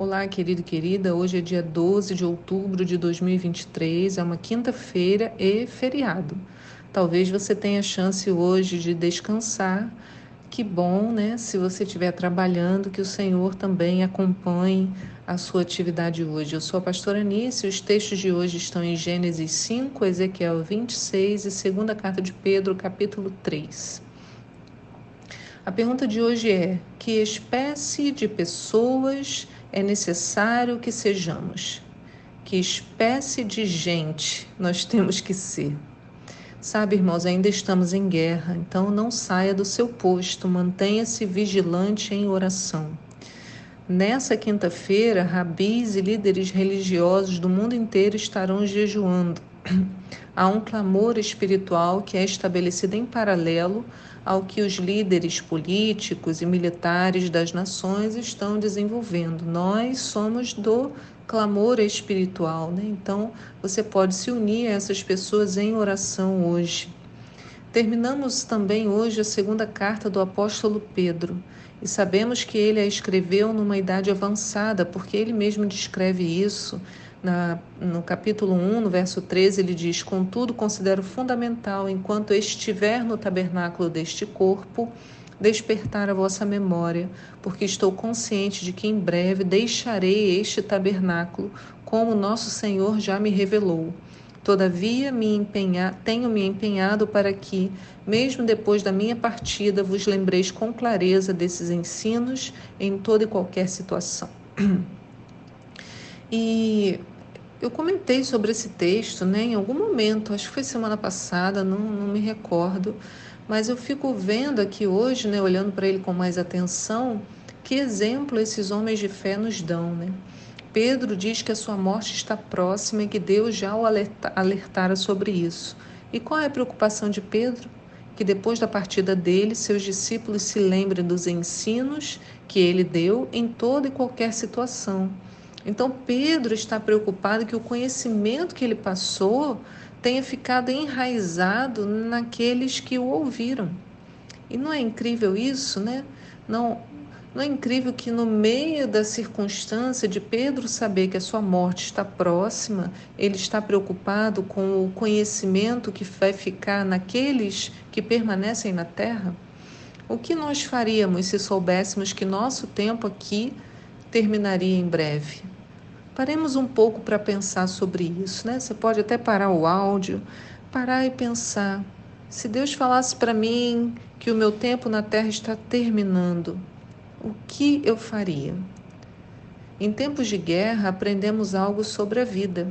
Olá, querido e querida. Hoje é dia 12 de outubro de 2023, é uma quinta-feira e feriado. Talvez você tenha chance hoje de descansar. Que bom, né? Se você estiver trabalhando, que o Senhor também acompanhe a sua atividade hoje. Eu sou a pastora Anice, os textos de hoje estão em Gênesis 5, Ezequiel 26 e segunda carta de Pedro, capítulo 3. A pergunta de hoje é: que espécie de pessoas é necessário que sejamos. Que espécie de gente nós temos que ser? Sabe, irmãos, ainda estamos em guerra, então não saia do seu posto, mantenha-se vigilante em oração. Nessa quinta-feira, rabis e líderes religiosos do mundo inteiro estarão jejuando. Há um clamor espiritual que é estabelecido em paralelo ao que os líderes políticos e militares das nações estão desenvolvendo. Nós somos do clamor espiritual, né? Então, você pode se unir a essas pessoas em oração hoje. Terminamos também hoje a segunda carta do apóstolo Pedro e sabemos que ele a escreveu numa idade avançada, porque ele mesmo descreve isso na, no capítulo 1, no verso 13, ele diz: Contudo, considero fundamental, enquanto estiver no tabernáculo deste corpo, despertar a vossa memória, porque estou consciente de que em breve deixarei este tabernáculo, como nosso Senhor já me revelou. Todavia, me tenho me empenhado para que, mesmo depois da minha partida, vos lembreis com clareza desses ensinos em toda e qualquer situação. E eu comentei sobre esse texto né, em algum momento, acho que foi semana passada, não, não me recordo, mas eu fico vendo aqui hoje, né, olhando para ele com mais atenção, que exemplo esses homens de fé nos dão. Né? Pedro diz que a sua morte está próxima e que Deus já o alerta, alertara sobre isso. E qual é a preocupação de Pedro? Que depois da partida dele, seus discípulos se lembrem dos ensinos que ele deu em toda e qualquer situação então Pedro está preocupado que o conhecimento que ele passou tenha ficado enraizado naqueles que o ouviram. E não é incrível isso, né? Não, não é incrível que no meio da circunstância de Pedro saber que a sua morte está próxima, ele está preocupado com o conhecimento que vai ficar naqueles que permanecem na terra? O que nós faríamos se soubéssemos que nosso tempo aqui terminaria em breve? Paremos um pouco para pensar sobre isso, né? Você pode até parar o áudio, parar e pensar. Se Deus falasse para mim que o meu tempo na terra está terminando, o que eu faria? Em tempos de guerra, aprendemos algo sobre a vida.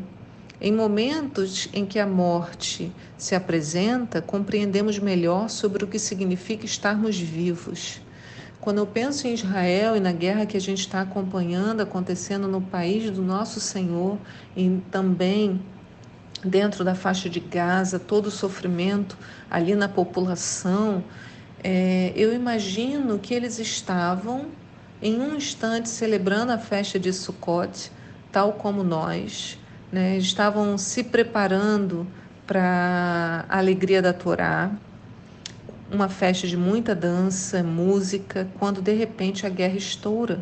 Em momentos em que a morte se apresenta, compreendemos melhor sobre o que significa estarmos vivos. Quando eu penso em Israel e na guerra que a gente está acompanhando acontecendo no país do nosso Senhor e também dentro da faixa de Gaza, todo o sofrimento ali na população, é, eu imagino que eles estavam em um instante celebrando a festa de Sukkot, tal como nós, né? estavam se preparando para a alegria da Torá uma festa de muita dança, música, quando de repente a guerra estoura.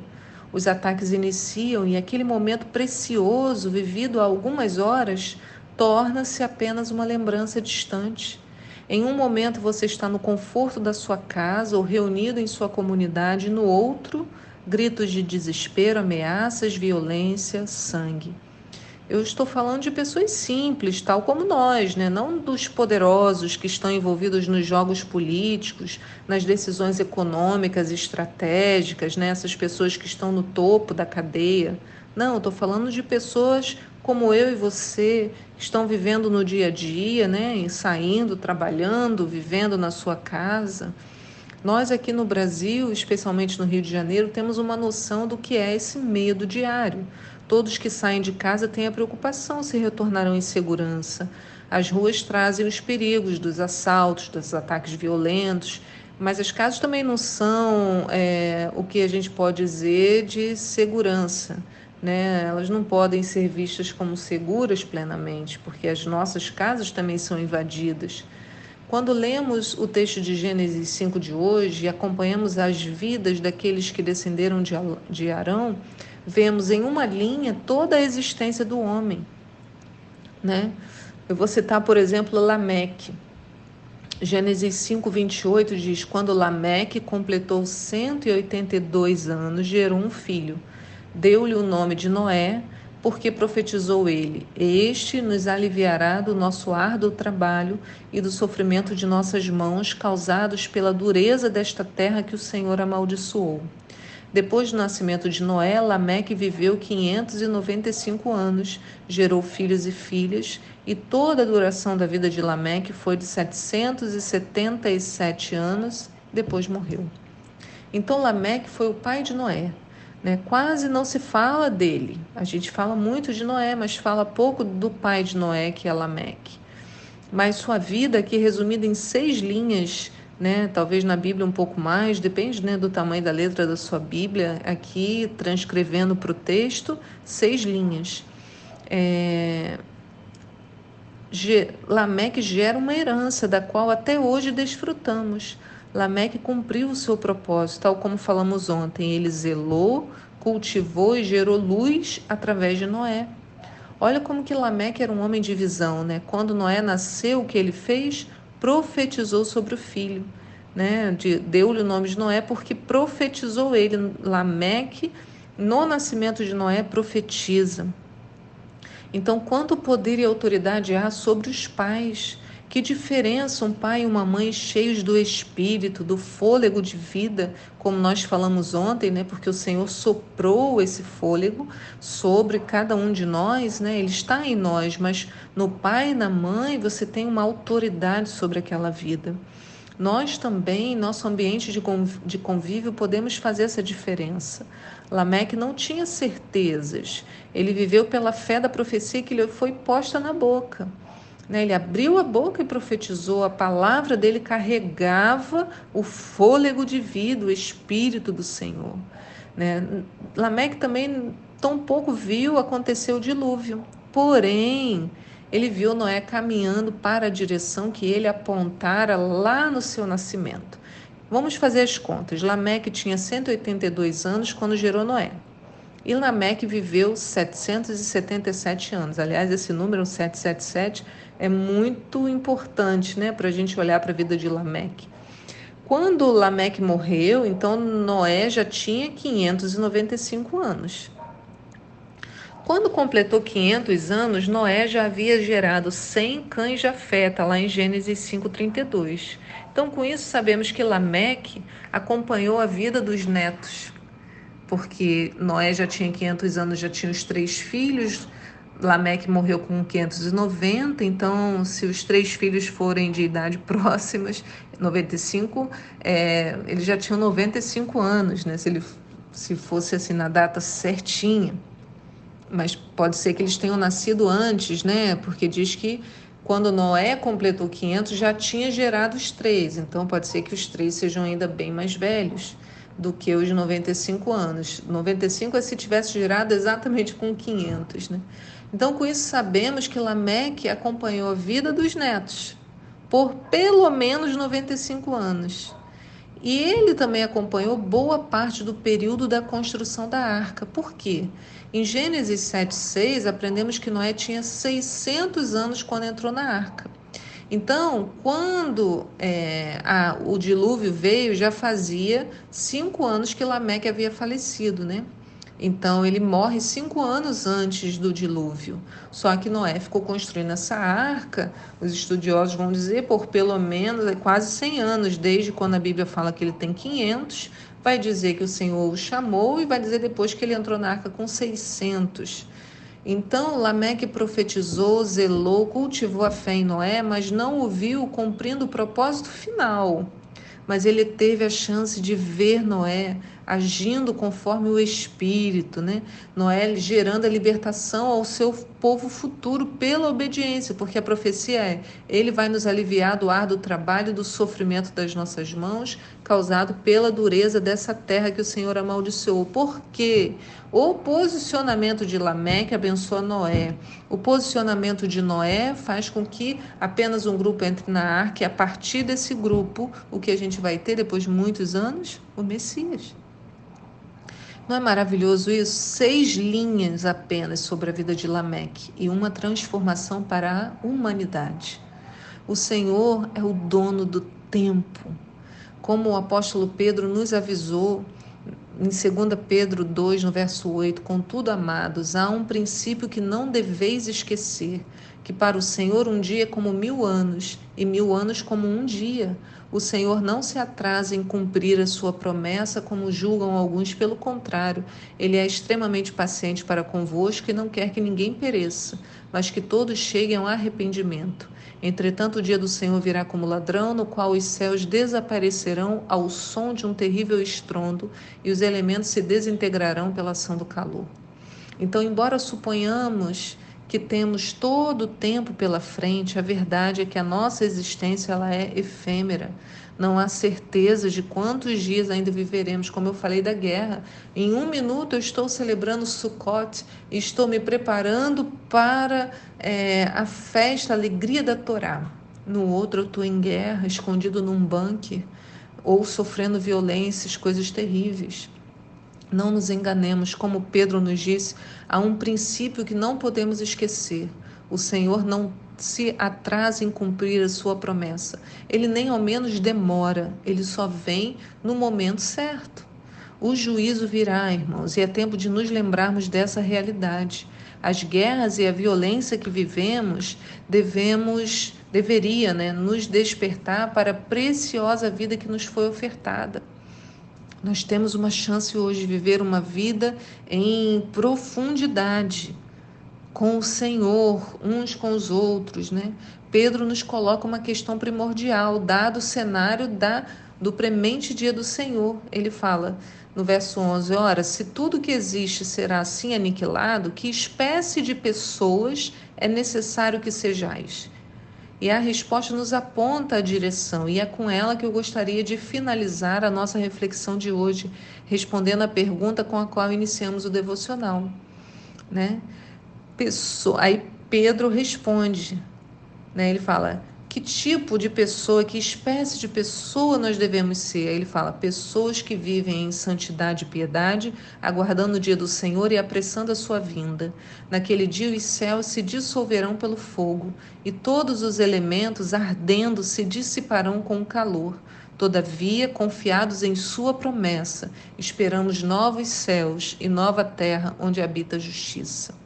Os ataques iniciam e aquele momento precioso, vivido há algumas horas, torna-se apenas uma lembrança distante. Em um momento você está no conforto da sua casa ou reunido em sua comunidade, no outro, gritos de desespero, ameaças, violência, sangue. Eu estou falando de pessoas simples, tal como nós, né? não dos poderosos que estão envolvidos nos jogos políticos, nas decisões econômicas, estratégicas, né? essas pessoas que estão no topo da cadeia. Não, estou falando de pessoas como eu e você, que estão vivendo no dia a dia, né? saindo, trabalhando, vivendo na sua casa. Nós aqui no Brasil, especialmente no Rio de Janeiro, temos uma noção do que é esse medo diário. Todos que saem de casa têm a preocupação se retornarão em segurança. As ruas trazem os perigos dos assaltos, dos ataques violentos, mas as casas também não são é, o que a gente pode dizer de segurança. Né? Elas não podem ser vistas como seguras plenamente, porque as nossas casas também são invadidas. Quando lemos o texto de Gênesis 5 de hoje e acompanhamos as vidas daqueles que descenderam de Arão, vemos em uma linha toda a existência do homem, né? Eu vou citar, por exemplo, Lameque. Gênesis 5, 28 diz: Quando Lameque completou 182 anos, gerou um filho. Deu-lhe o nome de Noé, porque profetizou ele: Este nos aliviará do nosso árduo trabalho e do sofrimento de nossas mãos, causados pela dureza desta terra que o Senhor amaldiçoou. Depois do nascimento de Noé, Lameque viveu 595 anos, gerou filhos e filhas, e toda a duração da vida de Lameque foi de 777 anos, depois morreu. Então Lameque foi o pai de Noé. Né? Quase não se fala dele. A gente fala muito de Noé, mas fala pouco do pai de Noé, que é Lameque. Mas sua vida, aqui resumida em seis linhas, né? talvez na Bíblia um pouco mais, depende né, do tamanho da letra da sua Bíblia, aqui transcrevendo para o texto, seis linhas. É... Lameque gera uma herança da qual até hoje desfrutamos. Lameque cumpriu o seu propósito, tal como falamos ontem. Ele zelou, cultivou e gerou luz através de Noé. Olha como que Lameque era um homem de visão, né? Quando Noé nasceu, o que ele fez? Profetizou sobre o filho, né? De, Deu-lhe o nome de Noé porque profetizou ele. Lameque, no nascimento de Noé, profetiza. Então, quanto poder e autoridade há sobre os pais? Que diferença um pai e uma mãe cheios do espírito, do fôlego de vida, como nós falamos ontem, né? Porque o Senhor soprou esse fôlego sobre cada um de nós, né? Ele está em nós, mas no pai e na mãe você tem uma autoridade sobre aquela vida. Nós também, nosso ambiente de convívio, podemos fazer essa diferença. Lameque não tinha certezas, ele viveu pela fé da profecia que lhe foi posta na boca. Né? Ele abriu a boca e profetizou, a palavra dele carregava o fôlego de vida, o espírito do Senhor. Né? Lameque também tão pouco viu acontecer o dilúvio, porém ele viu Noé caminhando para a direção que ele apontara lá no seu nascimento. Vamos fazer as contas. Lameque tinha 182 anos quando gerou Noé. E Lameque viveu 777 anos. Aliás, esse número 777 é muito importante né, para a gente olhar para a vida de Lameque. Quando Lameque morreu, então Noé já tinha 595 anos. Quando completou 500 anos, Noé já havia gerado 100 cães de afeta, lá em Gênesis 5,32. Então, com isso, sabemos que Lameque acompanhou a vida dos netos porque Noé já tinha 500 anos, já tinha os três filhos, Lameque morreu com 590, então se os três filhos forem de idade próximas, 95, é, ele já tinha 95 anos, né? Se ele se fosse assim na data certinha. Mas pode ser que eles tenham nascido antes, né? Porque diz que quando Noé completou 500 já tinha gerado os três, então pode ser que os três sejam ainda bem mais velhos do que os 95 anos. 95 é se tivesse girado exatamente com 500, né? Então, com isso, sabemos que Lameque acompanhou a vida dos netos por pelo menos 95 anos. E ele também acompanhou boa parte do período da construção da arca. Por quê? Em Gênesis 7,6, aprendemos que Noé tinha 600 anos quando entrou na arca. Então, quando é, a, o dilúvio veio, já fazia cinco anos que Lameque havia falecido, né? Então ele morre cinco anos antes do dilúvio. Só que Noé ficou construindo essa arca, os estudiosos vão dizer, por pelo menos é quase 100 anos, desde quando a Bíblia fala que ele tem 500, vai dizer que o Senhor o chamou e vai dizer depois que ele entrou na arca com 600. Então Lameque profetizou, zelou, cultivou a fé em Noé, mas não o viu cumprindo o propósito final. Mas ele teve a chance de ver Noé agindo conforme o Espírito, né? Noé gerando a libertação ao seu povo futuro pela obediência, porque a profecia é: Ele vai nos aliviar do ar do trabalho do sofrimento das nossas mãos, causado pela dureza dessa terra que o Senhor amaldiçoou. Por quê? O posicionamento de Lameque abençoa Noé. O posicionamento de Noé faz com que apenas um grupo entre na arca e a partir desse grupo, o que a gente vai ter depois de muitos anos? O Messias. Não é maravilhoso isso? Seis linhas apenas sobre a vida de Lameque e uma transformação para a humanidade. O Senhor é o dono do tempo. Como o apóstolo Pedro nos avisou em 2 Pedro 2, no verso 8: Contudo, amados, há um princípio que não deveis esquecer que para o Senhor um dia é como mil anos, e mil anos como um dia. O Senhor não se atrasa em cumprir a sua promessa, como julgam alguns, pelo contrário, ele é extremamente paciente para convosco e não quer que ninguém pereça, mas que todos cheguem ao arrependimento. Entretanto, o dia do Senhor virá como ladrão, no qual os céus desaparecerão ao som de um terrível estrondo e os elementos se desintegrarão pela ação do calor. Então, embora suponhamos que temos todo o tempo pela frente, a verdade é que a nossa existência ela é efêmera. Não há certeza de quantos dias ainda viveremos, como eu falei da guerra. Em um minuto eu estou celebrando Sukkot estou me preparando para é, a festa, a alegria da Torá. No outro eu estou em guerra, escondido num bunker ou sofrendo violências, coisas terríveis. Não nos enganemos, como Pedro nos disse, há um princípio que não podemos esquecer. O Senhor não se atrasa em cumprir a sua promessa. Ele nem ao menos demora, ele só vem no momento certo. O juízo virá, irmãos, e é tempo de nos lembrarmos dessa realidade. As guerras e a violência que vivemos devemos deveria, né, nos despertar para a preciosa vida que nos foi ofertada. Nós temos uma chance hoje de viver uma vida em profundidade com o Senhor, uns com os outros, né? Pedro nos coloca uma questão primordial, dado o cenário da do premente dia do Senhor. Ele fala no verso 11: Ora, se tudo que existe será assim aniquilado, que espécie de pessoas é necessário que sejais? E a resposta nos aponta a direção, e é com ela que eu gostaria de finalizar a nossa reflexão de hoje, respondendo à pergunta com a qual iniciamos o devocional. Né? Pessoa, aí Pedro responde, né? ele fala: que tipo de pessoa, que espécie de pessoa nós devemos ser? Ele fala: pessoas que vivem em santidade e piedade, aguardando o dia do Senhor e apressando a sua vinda. Naquele dia os céus se dissolverão pelo fogo, e todos os elementos ardendo se dissiparão com o calor. Todavia, confiados em Sua promessa, esperamos novos céus e nova terra onde habita a justiça.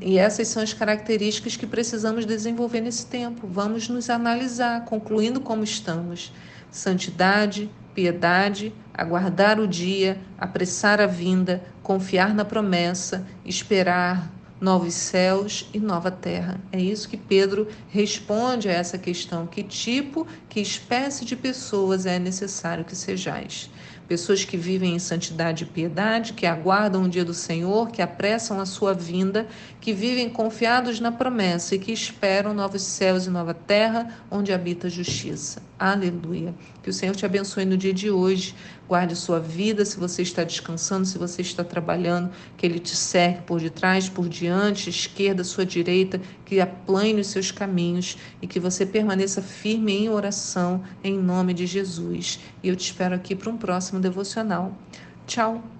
E essas são as características que precisamos desenvolver nesse tempo. Vamos nos analisar, concluindo como estamos: santidade, piedade, aguardar o dia, apressar a vinda, confiar na promessa, esperar novos céus e nova terra. É isso que Pedro responde a essa questão: que tipo, que espécie de pessoas é necessário que sejais? Pessoas que vivem em santidade e piedade, que aguardam o dia do Senhor, que apressam a sua vinda, que vivem confiados na promessa e que esperam novos céus e nova terra onde habita a justiça. Aleluia. Que o Senhor te abençoe no dia de hoje. Guarde sua vida, se você está descansando, se você está trabalhando, que Ele te cerque por detrás, por diante, esquerda, sua direita, que aplane os seus caminhos e que você permaneça firme em oração, em nome de Jesus. E eu te espero aqui para um próximo devocional. Tchau!